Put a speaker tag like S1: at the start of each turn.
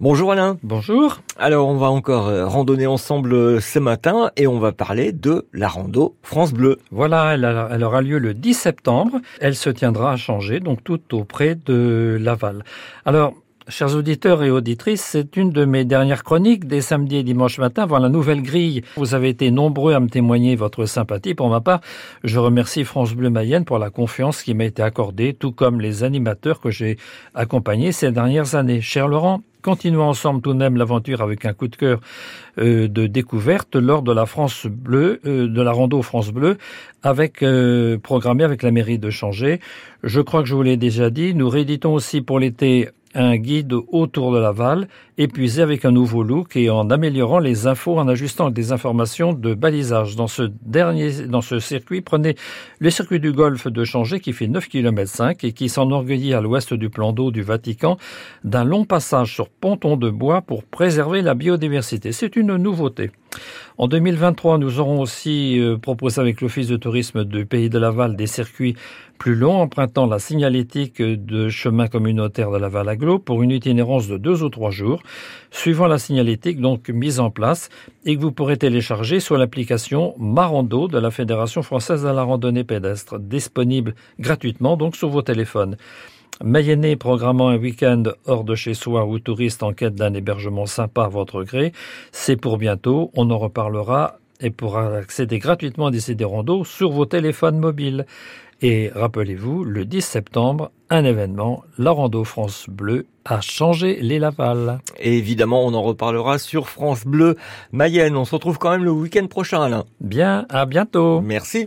S1: Bonjour Alain.
S2: Bonjour.
S1: Alors on va encore euh, randonner ensemble euh, ce matin et on va parler de la rando France Bleu.
S2: Voilà, elle, aura lieu le 10 septembre. Elle se tiendra à changer, donc tout auprès de Laval. Alors, Chers auditeurs et auditrices, c'est une de mes dernières chroniques des samedis et dimanches matin avant la nouvelle grille. Vous avez été nombreux à me témoigner votre sympathie. Pour ma part, je remercie France Bleu Mayenne pour la confiance qui m'a été accordée, tout comme les animateurs que j'ai accompagnés ces dernières années. Cher Laurent, continuons ensemble tout de même l'aventure avec un coup de cœur euh, de découverte lors de la France Bleue, euh, de la rando France Bleu, avec euh, programmé avec la mairie de Changer. Je crois que je vous l'ai déjà dit. Nous rééditons aussi pour l'été un guide autour de Laval, épuisé avec un nouveau look et en améliorant les infos, en ajustant des informations de balisage. Dans ce dernier, dans ce circuit, prenez le circuit du Golfe de Changé qui fait 9 km 5 et qui s'enorgueillit à l'ouest du plan d'eau du Vatican d'un long passage sur ponton de bois pour préserver la biodiversité. C'est une nouveauté. En 2023, nous aurons aussi euh, proposé avec l'Office de tourisme du Pays de Laval des circuits plus longs empruntant la signalétique de chemin communautaire de Laval Aglo pour une itinérance de deux ou trois jours, suivant la signalétique donc mise en place et que vous pourrez télécharger sur l'application Marando de la Fédération française de la randonnée pédestre, disponible gratuitement donc sur vos téléphones. Mayennais programmant un week-end hors de chez soi ou touriste en quête d'un hébergement sympa à votre gré, c'est pour bientôt, on en reparlera et pourra accéder gratuitement à des CD rando sur vos téléphones mobiles. Et rappelez-vous, le 10 septembre, un événement, la Rando France Bleu a changé les Laval.
S1: Et évidemment, on en reparlera sur France Bleu Mayenne. On se retrouve quand même le week-end prochain, Alain.
S2: Bien, à bientôt.
S1: Merci.